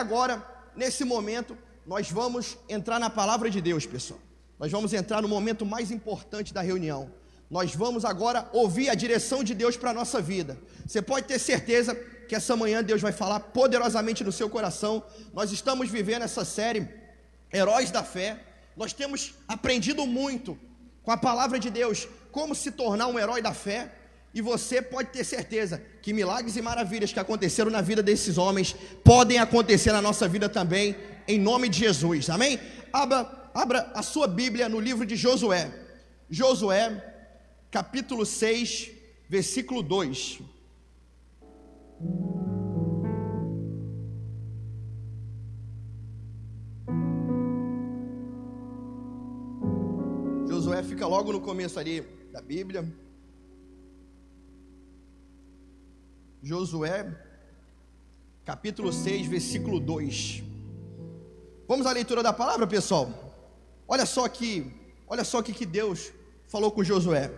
agora, nesse momento, nós vamos entrar na palavra de Deus, pessoal. Nós vamos entrar no momento mais importante da reunião. Nós vamos agora ouvir a direção de Deus para a nossa vida. Você pode ter certeza que essa manhã Deus vai falar poderosamente no seu coração. Nós estamos vivendo essa série Heróis da Fé. Nós temos aprendido muito com a palavra de Deus como se tornar um herói da fé. E você pode ter certeza que milagres e maravilhas que aconteceram na vida desses homens podem acontecer na nossa vida também, em nome de Jesus. Amém? Abra, abra a sua Bíblia no livro de Josué. Josué, capítulo 6, versículo 2. Josué fica logo no começo ali da Bíblia. Josué, capítulo 6, versículo 2. Vamos à leitura da palavra, pessoal. Olha só aqui, olha só o que Deus falou com Josué.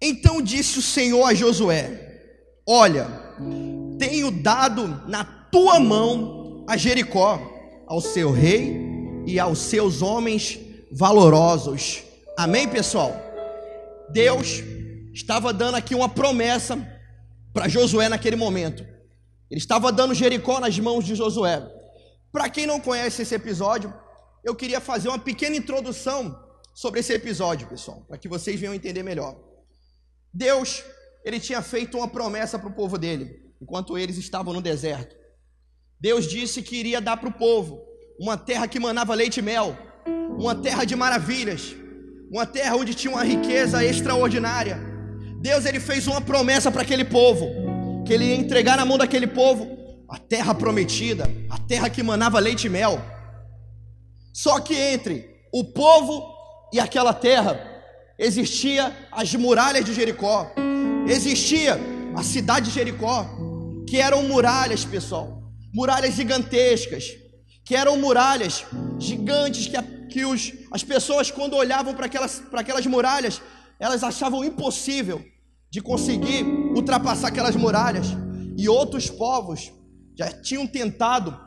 Então disse o Senhor a Josué: Olha, tenho dado na tua mão a Jericó, ao seu rei e aos seus homens valorosos. Amém, pessoal? Deus estava dando aqui uma promessa para Josué naquele momento. Ele estava dando Jericó nas mãos de Josué. Para quem não conhece esse episódio, eu queria fazer uma pequena introdução sobre esse episódio, pessoal, para que vocês venham entender melhor. Deus, ele tinha feito uma promessa para o povo dele, enquanto eles estavam no deserto. Deus disse que iria dar para o povo uma terra que manava leite e mel, uma terra de maravilhas, uma terra onde tinha uma riqueza extraordinária. Deus ele fez uma promessa para aquele povo, que ele ia entregar na mão daquele povo a terra prometida, a terra que manava leite e mel. Só que entre o povo e aquela terra existia as muralhas de Jericó, existia a cidade de Jericó, que eram muralhas, pessoal, muralhas gigantescas, que eram muralhas gigantes que, que os, as pessoas, quando olhavam para aquelas, para aquelas muralhas, elas achavam impossível de conseguir ultrapassar aquelas muralhas, e outros povos já tinham tentado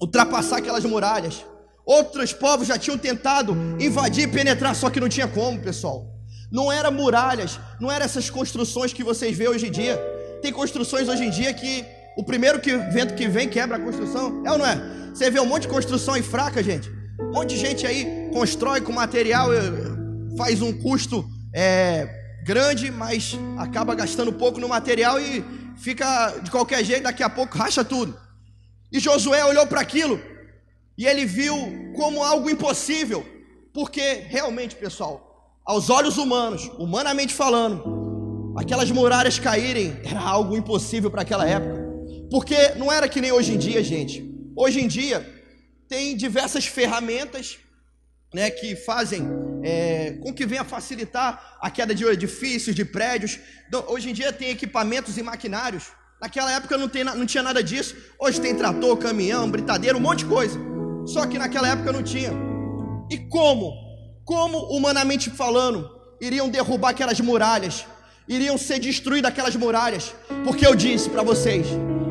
ultrapassar aquelas muralhas. Outros povos já tinham tentado invadir e penetrar, só que não tinha como, pessoal. Não era muralhas, não eram essas construções que vocês vê hoje em dia. Tem construções hoje em dia que o primeiro que, vento que vem quebra a construção, é ou não é? Você vê um monte de construção aí fraca, gente. Um monte de gente aí constrói com material, eh, faz um custo é, grande, mas acaba gastando pouco no material e fica de qualquer jeito, daqui a pouco racha tudo. E Josué olhou para aquilo e ele viu como algo impossível, porque realmente, pessoal, aos olhos humanos, humanamente falando, aquelas muralhas caírem era algo impossível para aquela época, porque não era que nem hoje em dia, gente. Hoje em dia tem diversas ferramentas né, que fazem é, com que venha facilitar a queda de edifícios, de prédios. Hoje em dia tem equipamentos e maquinários. Naquela época não, tem, não tinha nada disso. Hoje tem trator, caminhão, britadeira, um monte de coisa. Só que naquela época não tinha. E como? Como, humanamente falando, iriam derrubar aquelas muralhas? Iriam ser destruídas aquelas muralhas? Porque eu disse para vocês,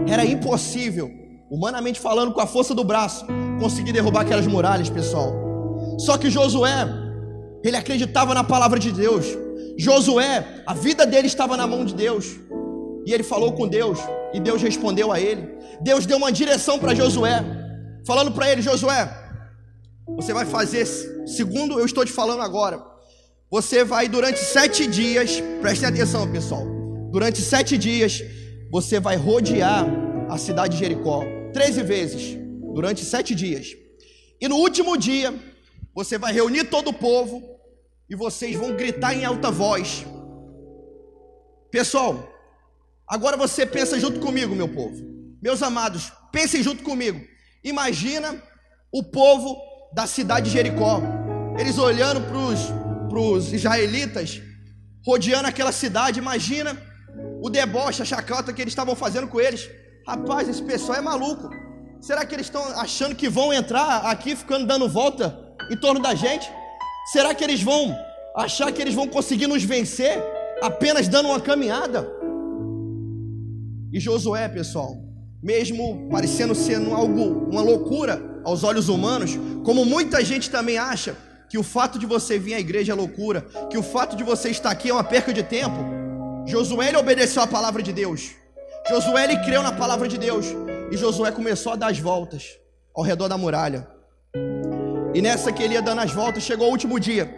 era impossível, humanamente falando, com a força do braço, conseguir derrubar aquelas muralhas, pessoal. Só que Josué, ele acreditava na palavra de Deus. Josué, a vida dele estava na mão de Deus. E ele falou com Deus, e Deus respondeu a ele. Deus deu uma direção para Josué falando para ele: Josué, você vai fazer, segundo eu estou te falando agora, você vai durante sete dias, prestem atenção pessoal, durante sete dias, você vai rodear a cidade de Jericó, treze vezes, durante sete dias, e no último dia, você vai reunir todo o povo, e vocês vão gritar em alta voz. Pessoal, agora você pensa junto comigo, meu povo, meus amados, pensem junto comigo. Imagina o povo da cidade de Jericó, eles olhando para os israelitas, rodeando aquela cidade. Imagina o deboche, a chacota que eles estavam fazendo com eles. Rapaz, esse pessoal é maluco. Será que eles estão achando que vão entrar aqui ficando dando volta em torno da gente? Será que eles vão achar que eles vão conseguir nos vencer apenas dando uma caminhada? E Josué, pessoal, mesmo parecendo ser algo, uma loucura aos olhos humanos, como muita gente também acha que o fato de você vir à igreja é loucura, que o fato de você estar aqui é uma perca de tempo. Josué ele obedeceu a palavra de Deus. Josué ele creu na palavra de Deus e Josué começou a dar as voltas ao redor da muralha. E nessa que ele ia dando as voltas, chegou o último dia.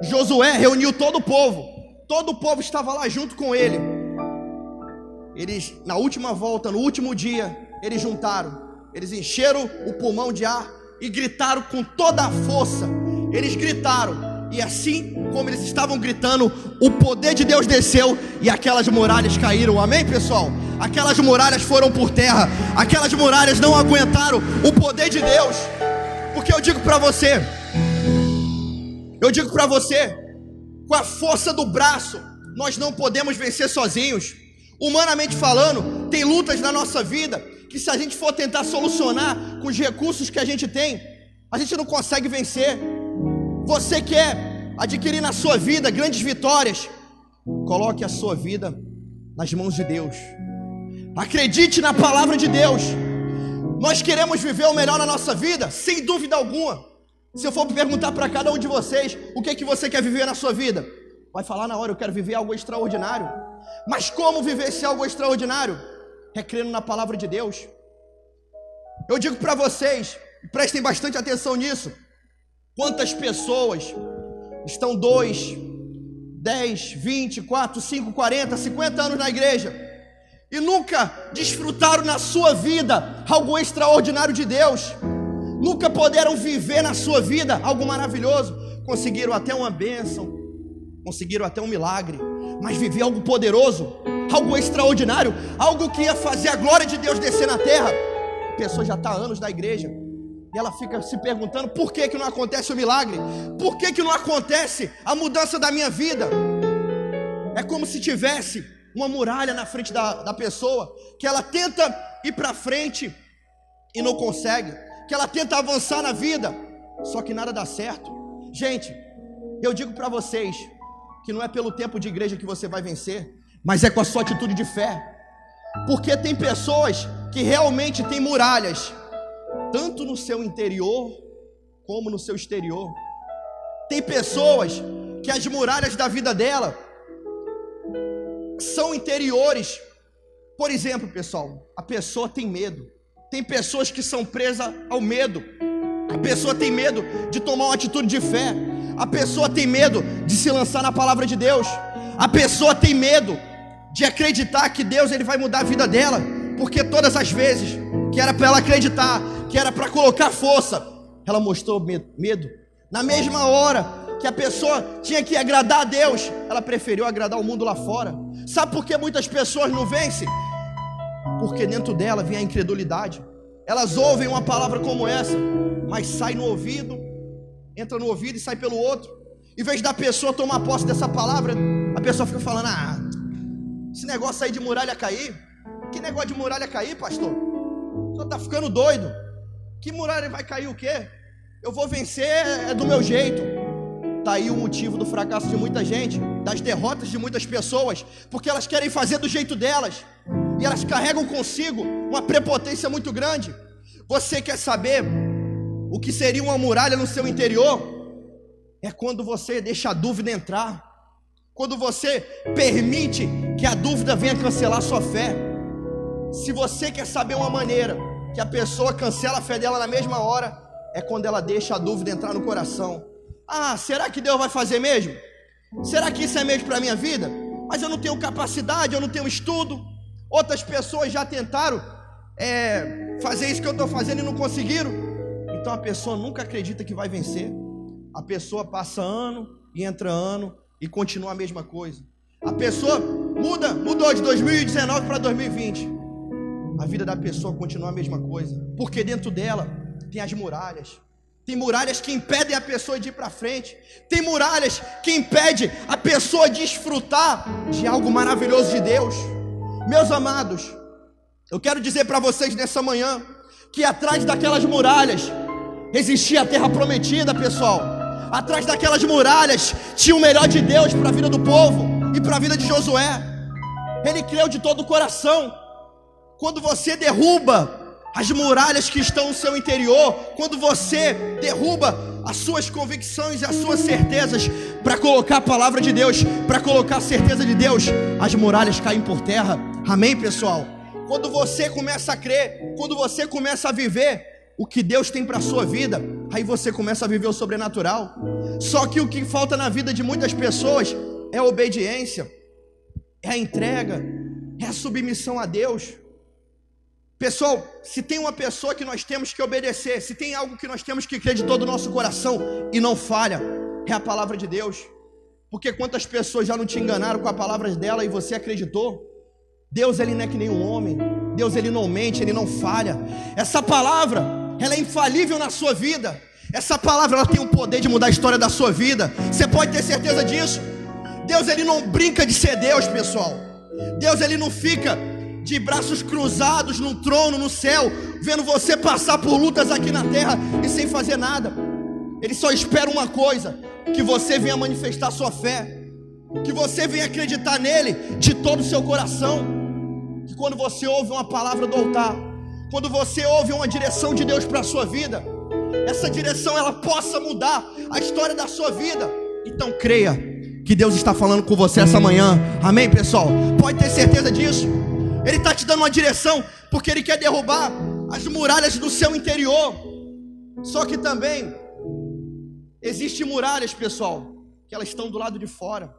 Josué reuniu todo o povo. Todo o povo estava lá junto com ele. Eles, na última volta, no último dia, eles juntaram. Eles encheram o pulmão de ar e gritaram com toda a força. Eles gritaram. E assim como eles estavam gritando, o poder de Deus desceu e aquelas muralhas caíram. Amém, pessoal? Aquelas muralhas foram por terra. Aquelas muralhas não aguentaram o poder de Deus. Porque eu digo para você, eu digo para você, com a força do braço, nós não podemos vencer sozinhos. Humanamente falando, tem lutas na nossa vida que se a gente for tentar solucionar com os recursos que a gente tem, a gente não consegue vencer. Você quer adquirir na sua vida grandes vitórias? Coloque a sua vida nas mãos de Deus. Acredite na palavra de Deus. Nós queremos viver o melhor na nossa vida, sem dúvida alguma. Se eu for perguntar para cada um de vocês o que é que você quer viver na sua vida, vai falar na hora, eu quero viver algo extraordinário. Mas como viver esse algo extraordinário? É crendo na palavra de Deus. Eu digo para vocês, prestem bastante atenção nisso. Quantas pessoas estão dois, dez, vinte, quatro, cinco, quarenta, cinquenta anos na igreja e nunca desfrutaram na sua vida algo extraordinário de Deus, nunca puderam viver na sua vida algo maravilhoso, conseguiram até uma bênção, conseguiram até um milagre, mas viver algo poderoso, algo extraordinário, algo que ia fazer a glória de Deus descer na terra. A pessoa já está há anos na igreja e ela fica se perguntando por que, que não acontece o milagre, por que, que não acontece a mudança da minha vida. É como se tivesse uma muralha na frente da, da pessoa, que ela tenta ir para frente e não consegue, que ela tenta avançar na vida, só que nada dá certo. Gente, eu digo para vocês, que não é pelo tempo de igreja que você vai vencer, mas é com a sua atitude de fé. Porque tem pessoas que realmente têm muralhas, tanto no seu interior como no seu exterior. Tem pessoas que as muralhas da vida dela são interiores. Por exemplo, pessoal, a pessoa tem medo. Tem pessoas que são presas ao medo. A pessoa tem medo de tomar uma atitude de fé. A pessoa tem medo de se lançar na palavra de Deus. A pessoa tem medo de acreditar que Deus ele vai mudar a vida dela, porque todas as vezes que era para ela acreditar, que era para colocar força, ela mostrou medo. Na mesma hora que a pessoa tinha que agradar a Deus, ela preferiu agradar o mundo lá fora. Sabe por que muitas pessoas não vencem? Porque dentro dela vem a incredulidade. Elas ouvem uma palavra como essa, mas sai no ouvido entra no ouvido e sai pelo outro. Em vez da pessoa tomar posse dessa palavra, a pessoa fica falando: Ah, esse negócio aí de muralha cair. Que negócio de muralha cair, pastor? Só tá ficando doido. Que muralha vai cair o quê? Eu vou vencer é do meu jeito. Tá aí o motivo do fracasso de muita gente, das derrotas de muitas pessoas, porque elas querem fazer do jeito delas. E elas carregam consigo uma prepotência muito grande. Você quer saber o que seria uma muralha no seu interior é quando você deixa a dúvida entrar, quando você permite que a dúvida venha cancelar sua fé. Se você quer saber uma maneira que a pessoa cancela a fé dela na mesma hora, é quando ela deixa a dúvida entrar no coração. Ah, será que Deus vai fazer mesmo? Será que isso é mesmo para a minha vida? Mas eu não tenho capacidade, eu não tenho estudo. Outras pessoas já tentaram é, fazer isso que eu estou fazendo e não conseguiram. Então a pessoa nunca acredita que vai vencer. A pessoa passa ano e entra ano e continua a mesma coisa. A pessoa muda, mudou de 2019 para 2020. A vida da pessoa continua a mesma coisa, porque dentro dela tem as muralhas. Tem muralhas que impedem a pessoa de ir para frente. Tem muralhas que impedem a pessoa de desfrutar de algo maravilhoso de Deus. Meus amados, eu quero dizer para vocês nessa manhã que atrás daquelas muralhas Existia a terra prometida, pessoal. Atrás daquelas muralhas tinha o melhor de Deus para a vida do povo e para a vida de Josué. Ele creu de todo o coração. quando você derruba as muralhas que estão no seu interior, quando você derruba as suas convicções e as suas certezas para colocar a palavra de Deus, para colocar a certeza de Deus, as muralhas caem por terra. Amém, pessoal? Quando você começa a crer, quando você começa a viver o que Deus tem para a sua vida, aí você começa a viver o sobrenatural. Só que o que falta na vida de muitas pessoas é a obediência, é a entrega, é a submissão a Deus. Pessoal, se tem uma pessoa que nós temos que obedecer, se tem algo que nós temos que crer de todo o nosso coração e não falha, é a palavra de Deus. Porque quantas pessoas já não te enganaram com a palavra dela e você acreditou? Deus ele não é que nem um homem. Deus ele não mente, ele não falha. Essa palavra, ela é infalível na sua vida. Essa palavra ela tem o poder de mudar a história da sua vida. Você pode ter certeza disso? Deus ele não brinca de ser Deus, pessoal. Deus ele não fica de braços cruzados num trono no céu, vendo você passar por lutas aqui na terra e sem fazer nada. Ele só espera uma coisa: que você venha manifestar sua fé, que você venha acreditar nele de todo o seu coração. Que quando você ouve uma palavra do altar, quando você ouve uma direção de Deus para a sua vida, essa direção ela possa mudar a história da sua vida. Então creia que Deus está falando com você essa manhã. Amém, pessoal? Pode ter certeza disso. Ele está te dando uma direção, porque Ele quer derrubar as muralhas do seu interior. Só que também existem muralhas, pessoal, que elas estão do lado de fora.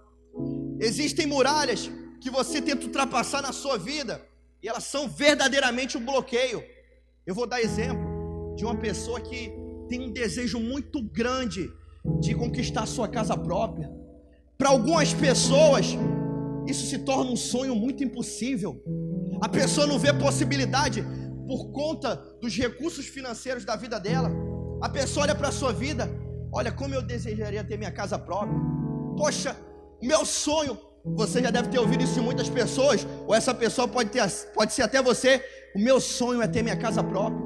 Existem muralhas que você tenta ultrapassar na sua vida e elas são verdadeiramente um bloqueio. Eu vou dar exemplo de uma pessoa que tem um desejo muito grande de conquistar sua casa própria. Para algumas pessoas, isso se torna um sonho muito impossível. A pessoa não vê possibilidade por conta dos recursos financeiros da vida dela. A pessoa olha para a sua vida, olha como eu desejaria ter minha casa própria. Poxa, meu sonho, você já deve ter ouvido isso de muitas pessoas, ou essa pessoa pode, ter, pode ser até você. O meu sonho é ter minha casa própria.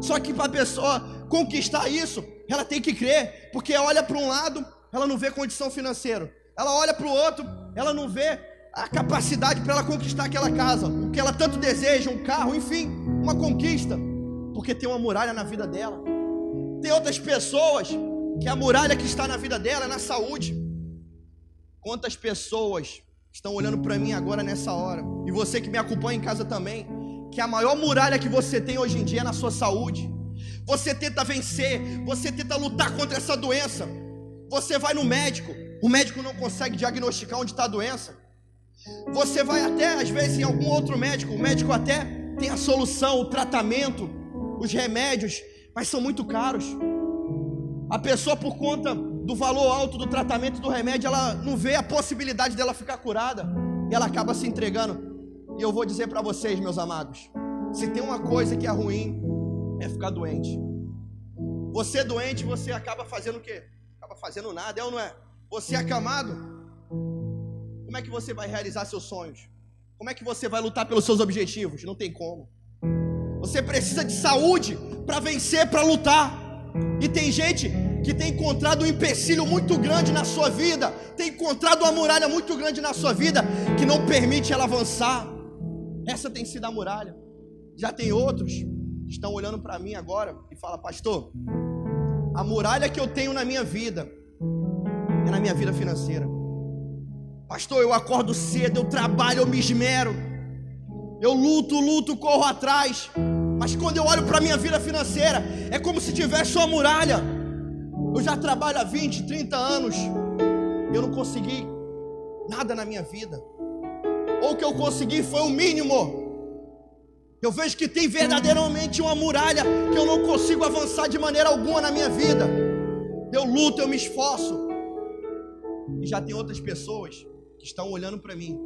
Só que para a pessoa conquistar isso, ela tem que crer, porque olha para um lado, ela não vê condição financeira, ela olha para o outro, ela não vê a capacidade para ela conquistar aquela casa, o que ela tanto deseja, um carro, enfim, uma conquista, porque tem uma muralha na vida dela. Tem outras pessoas que a muralha que está na vida dela é na saúde. Quantas pessoas estão olhando para mim agora nessa hora, e você que me acompanha em casa também, que a maior muralha que você tem hoje em dia é na sua saúde. Você tenta vencer, você tenta lutar contra essa doença. Você vai no médico, o médico não consegue diagnosticar onde está a doença. Você vai até, às vezes, em algum outro médico, o médico até tem a solução, o tratamento, os remédios, mas são muito caros. A pessoa, por conta do valor alto do tratamento do remédio, ela não vê a possibilidade dela ficar curada, e ela acaba se entregando. E eu vou dizer para vocês, meus amados, se tem uma coisa que é ruim, é ficar doente. Você doente, você acaba fazendo o quê? Acaba fazendo nada, é ou não é? Você é acamado, como é que você vai realizar seus sonhos? Como é que você vai lutar pelos seus objetivos? Não tem como. Você precisa de saúde para vencer, para lutar. E tem gente que tem encontrado um empecilho muito grande na sua vida, tem encontrado uma muralha muito grande na sua vida que não permite ela avançar. Essa tem sido a muralha. Já tem outros que estão olhando para mim agora e fala, pastor, a muralha que eu tenho na minha vida é na minha vida financeira. Pastor, eu acordo cedo, eu trabalho, eu me esmero. Eu luto, luto, corro atrás. Mas quando eu olho para a minha vida financeira, é como se tivesse uma muralha. Eu já trabalho há 20, 30 anos. Eu não consegui nada na minha vida. Ou o que eu consegui foi o mínimo. Eu vejo que tem verdadeiramente uma muralha que eu não consigo avançar de maneira alguma na minha vida. Eu luto, eu me esforço. E já tem outras pessoas que estão olhando para mim.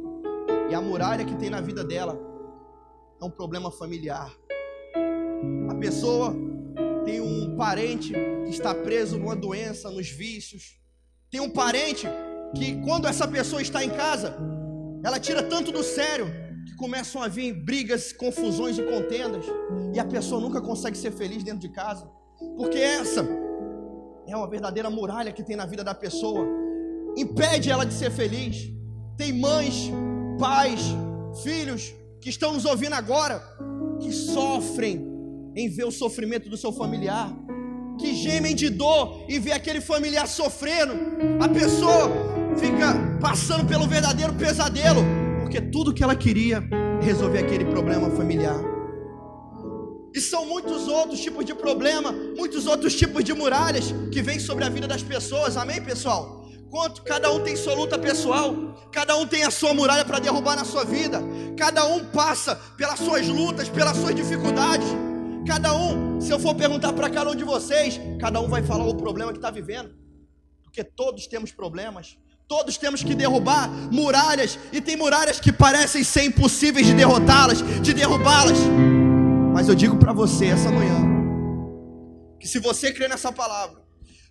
E a muralha que tem na vida dela é um problema familiar. A pessoa tem um parente que está preso numa doença, nos vícios. Tem um parente que, quando essa pessoa está em casa, ela tira tanto do sério que começam a vir brigas, confusões e contendas. E a pessoa nunca consegue ser feliz dentro de casa. Porque essa é uma verdadeira muralha que tem na vida da pessoa. Impede ela de ser feliz. Tem mães, pais, filhos que estão nos ouvindo agora que sofrem em ver o sofrimento do seu familiar, que gemem de dor em ver aquele familiar sofrendo. A pessoa fica passando pelo verdadeiro pesadelo, porque tudo que ela queria é resolver aquele problema familiar. E são muitos outros tipos de problema, muitos outros tipos de muralhas que vêm sobre a vida das pessoas. Amém, pessoal? Quanto cada um tem sua luta pessoal, cada um tem a sua muralha para derrubar na sua vida, cada um passa pelas suas lutas, pelas suas dificuldades. Cada um, se eu for perguntar para cada um de vocês, cada um vai falar o problema que está vivendo, porque todos temos problemas, todos temos que derrubar muralhas, e tem muralhas que parecem ser impossíveis de derrotá-las, de derrubá-las. Mas eu digo para você essa manhã, que se você crer nessa palavra,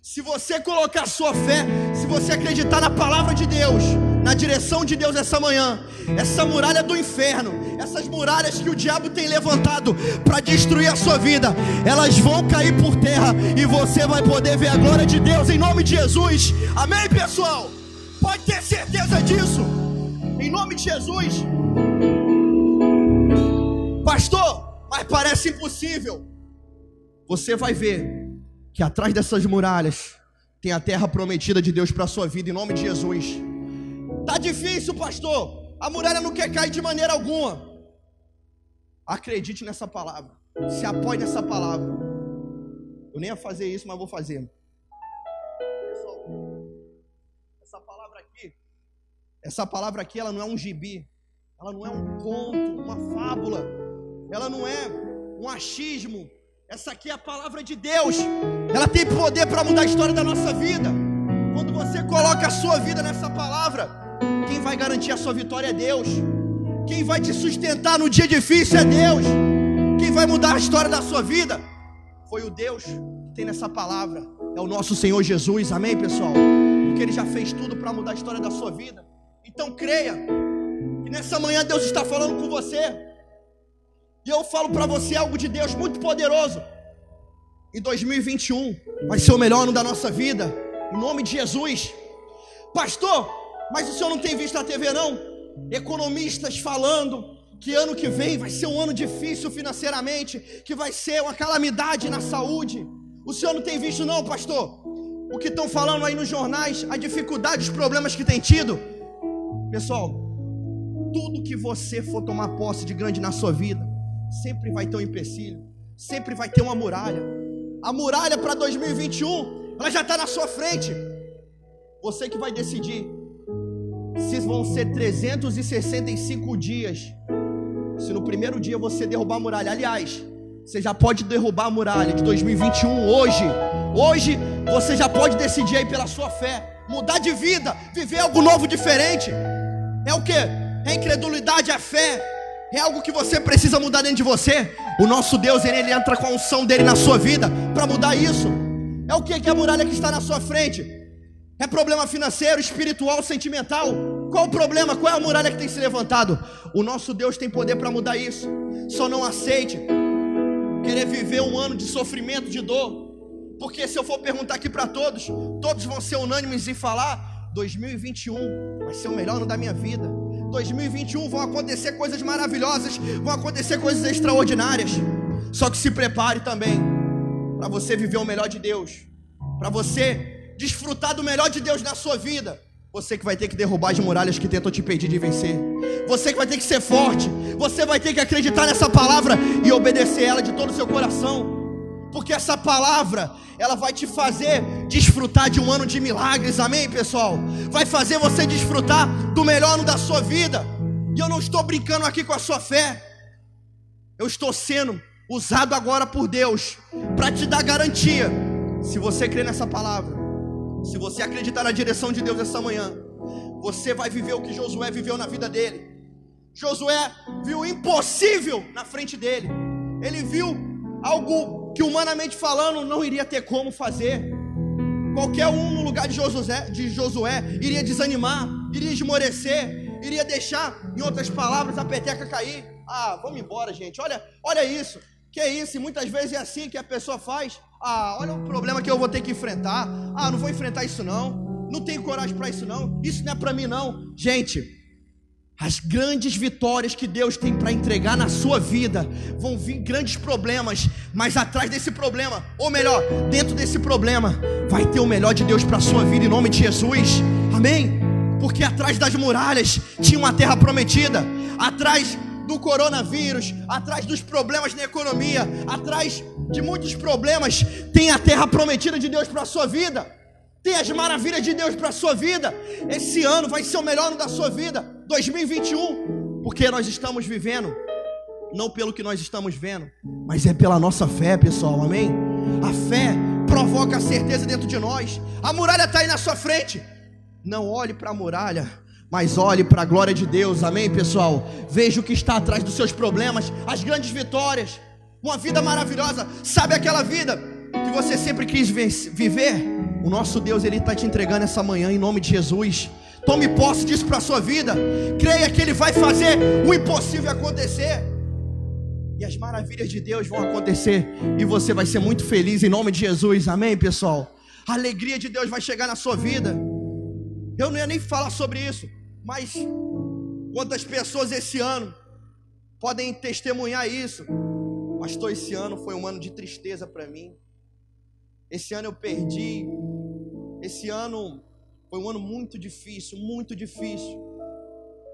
se você colocar sua fé, se você acreditar na palavra de Deus, na direção de Deus essa manhã, essa muralha do inferno, essas muralhas que o diabo tem levantado para destruir a sua vida, elas vão cair por terra e você vai poder ver a glória de Deus em nome de Jesus. Amém, pessoal? Pode ter certeza disso. Em nome de Jesus. Pastor, mas parece impossível. Você vai ver que atrás dessas muralhas tem a terra prometida de Deus para a sua vida, em nome de Jesus. Tá difícil, pastor. A muralha não quer cair de maneira alguma. Acredite nessa palavra. Se apoie nessa palavra. Eu nem ia fazer isso, mas vou fazer. Pessoal, essa palavra aqui, essa palavra aqui, ela não é um gibi, ela não é um conto, uma fábula, ela não é um achismo, essa aqui é a palavra de Deus. Ela tem poder para mudar a história da nossa vida. Quando você coloca a sua vida nessa palavra, quem vai garantir a sua vitória é Deus. Quem vai te sustentar no dia difícil é Deus. Quem vai mudar a história da sua vida foi o Deus que tem nessa palavra. É o nosso Senhor Jesus. Amém, pessoal? Porque Ele já fez tudo para mudar a história da sua vida. Então creia que nessa manhã Deus está falando com você. E eu falo para você algo de Deus muito poderoso. Em 2021 vai ser o melhor ano da nossa vida. Em nome de Jesus. Pastor, mas o senhor não tem visto a TV não? Economistas falando que ano que vem vai ser um ano difícil financeiramente, que vai ser uma calamidade na saúde. O senhor não tem visto não, pastor? O que estão falando aí nos jornais, a dificuldade, os problemas que tem tido. Pessoal, tudo que você for tomar posse de grande na sua vida, sempre vai ter um empecilho, sempre vai ter uma muralha. A muralha para 2021, ela já está na sua frente. Você que vai decidir se vão ser 365 dias. Se no primeiro dia você derrubar a muralha, aliás, você já pode derrubar a muralha de 2021 hoje. Hoje você já pode decidir aí pela sua fé, mudar de vida, viver algo novo diferente. É o que? É incredulidade, é fé, é algo que você precisa mudar dentro de você. O nosso Deus, ele, ele entra com a unção dele na sua vida para mudar isso. É o que, que é a muralha que está na sua frente? É problema financeiro, espiritual, sentimental? Qual o problema? Qual é a muralha que tem se levantado? O nosso Deus tem poder para mudar isso. Só não aceite querer viver um ano de sofrimento, de dor. Porque se eu for perguntar aqui para todos, todos vão ser unânimes em falar: 2021 vai ser o melhor ano da minha vida. 2021 vão acontecer coisas maravilhosas, vão acontecer coisas extraordinárias. Só que se prepare também para você viver o melhor de Deus, para você desfrutar do melhor de Deus na sua vida. Você que vai ter que derrubar as muralhas que tentam te impedir de vencer. Você que vai ter que ser forte. Você vai ter que acreditar nessa palavra e obedecer ela de todo o seu coração. Porque essa palavra, ela vai te fazer desfrutar de um ano de milagres, amém, pessoal? Vai fazer você desfrutar do melhor ano da sua vida. E eu não estou brincando aqui com a sua fé. Eu estou sendo usado agora por Deus para te dar garantia. Se você crer nessa palavra, se você acreditar na direção de Deus essa manhã, você vai viver o que Josué viveu na vida dele. Josué viu o impossível na frente dele. Ele viu algo que humanamente falando não iria ter como fazer. Qualquer um no lugar de Josué, de Josué iria desanimar, iria esmorecer, iria deixar, em outras palavras, a peteca cair. Ah, vamos embora, gente. Olha, olha isso. Que é isso? E muitas vezes é assim que a pessoa faz. Ah, olha o problema que eu vou ter que enfrentar. Ah, não vou enfrentar isso não. Não tenho coragem para isso não. Isso não é para mim não. Gente, as grandes vitórias que Deus tem para entregar na sua vida vão vir grandes problemas, mas atrás desse problema, ou melhor, dentro desse problema, vai ter o melhor de Deus para a sua vida em nome de Jesus. Amém? Porque atrás das muralhas tinha uma terra prometida, atrás do coronavírus, atrás dos problemas na economia, atrás de muitos problemas, tem a terra prometida de Deus para a sua vida. Tem as maravilhas de Deus para a sua vida. Esse ano vai ser o melhor ano da sua vida, 2021, porque nós estamos vivendo não pelo que nós estamos vendo, mas é pela nossa fé, pessoal. Amém? A fé provoca a certeza dentro de nós. A muralha está aí na sua frente. Não olhe para a muralha, mas olhe para a glória de Deus. Amém, pessoal? Veja o que está atrás dos seus problemas, as grandes vitórias, uma vida maravilhosa. Sabe aquela vida que você sempre quis viver? O nosso Deus, Ele está te entregando essa manhã em nome de Jesus. Tome posse disso para a sua vida. Creia que Ele vai fazer o impossível acontecer. E as maravilhas de Deus vão acontecer. E você vai ser muito feliz em nome de Jesus. Amém, pessoal? A alegria de Deus vai chegar na sua vida. Eu não ia nem falar sobre isso. Mas quantas pessoas esse ano podem testemunhar isso? Pastor, esse ano foi um ano de tristeza para mim. Esse ano eu perdi. Esse ano foi um ano muito difícil, muito difícil.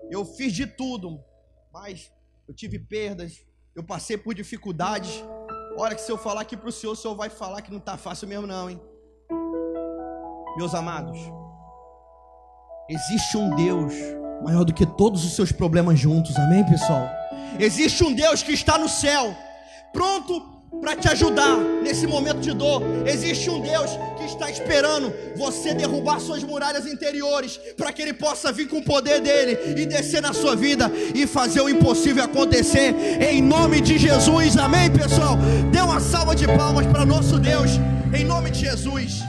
Eu fiz de tudo, mas eu tive perdas, eu passei por dificuldades. Olha que se eu falar aqui para o Senhor, o Senhor vai falar que não está fácil mesmo não, hein? Meus amados, existe um Deus maior do que todos os seus problemas juntos, amém, pessoal? Existe um Deus que está no céu, pronto para te ajudar nesse momento de dor. Existe um Deus que está esperando você derrubar suas muralhas interiores, para que Ele possa vir com o poder dele e descer na sua vida e fazer o impossível acontecer. Em nome de Jesus, amém, pessoal? Dê uma salva de palmas para nosso Deus, em nome de Jesus.